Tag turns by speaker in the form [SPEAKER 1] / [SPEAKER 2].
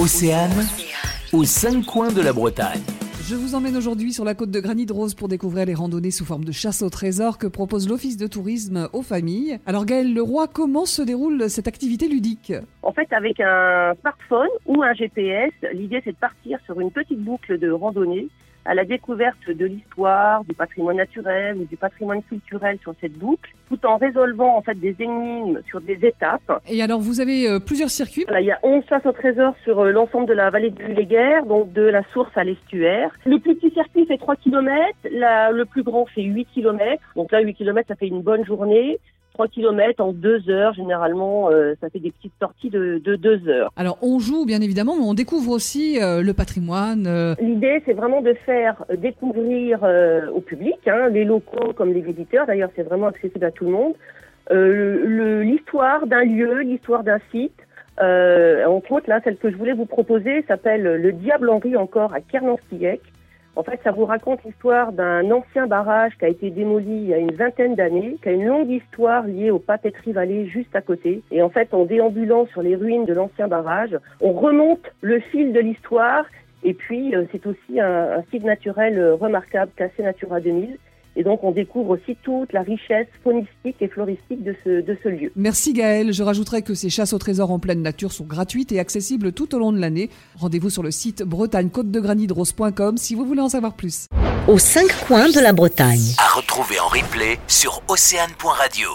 [SPEAKER 1] Océane, aux cinq coins de la Bretagne.
[SPEAKER 2] Je vous emmène aujourd'hui sur la côte de Granit Rose pour découvrir les randonnées sous forme de chasse au trésor que propose l'Office de tourisme aux familles. Alors Gaël Leroy, comment se déroule cette activité ludique?
[SPEAKER 3] En fait, avec un smartphone ou un GPS, l'idée c'est de partir sur une petite boucle de randonnée à la découverte de l'histoire, du patrimoine naturel ou du patrimoine culturel sur cette boucle, tout en résolvant en fait des énigmes sur des étapes.
[SPEAKER 2] Et alors vous avez euh, plusieurs circuits
[SPEAKER 3] Voilà, il y a 11 chasses au trésor sur euh, l'ensemble de la vallée du Léguerre, donc de la source à l'estuaire. Le plus petit circuit fait 3 km, le plus grand fait 8 km. Donc là, 8 km, ça fait une bonne journée. 3 km en 2 heures, généralement, euh, ça fait des petites sorties de, de 2 heures.
[SPEAKER 2] Alors on joue bien évidemment, mais on découvre aussi euh, le patrimoine. euh,
[SPEAKER 3] L'idée, c'est vraiment de faire découvrir au public, hein, les locaux comme les visiteurs, d'ailleurs c'est vraiment accessible à tout le monde, l'histoire d'un lieu, l'histoire d'un site. Entre autres, là, celle que je voulais vous proposer s'appelle Le Diable Henri encore à Kernan-Stillec. En fait, ça vous raconte l'histoire d'un ancien barrage qui a été démoli il y a une vingtaine d'années, qui a une longue histoire liée au Papeterie Vallée juste à côté. Et en fait, en déambulant sur les ruines de l'ancien barrage, on remonte le fil de l'histoire et puis, euh, c'est aussi un, un site naturel euh, remarquable, classé Natura 2000. Et donc, on découvre aussi toute la richesse faunistique et floristique de ce, de ce lieu.
[SPEAKER 2] Merci Gaël. Je rajouterai que ces chasses au trésor en pleine nature sont gratuites et accessibles tout au long de l'année. Rendez-vous sur le site bretagne-côte-de-granit-rose.com si vous voulez en savoir plus.
[SPEAKER 4] aux cinq coins de la Bretagne.
[SPEAKER 1] À retrouver en replay sur océane.radio.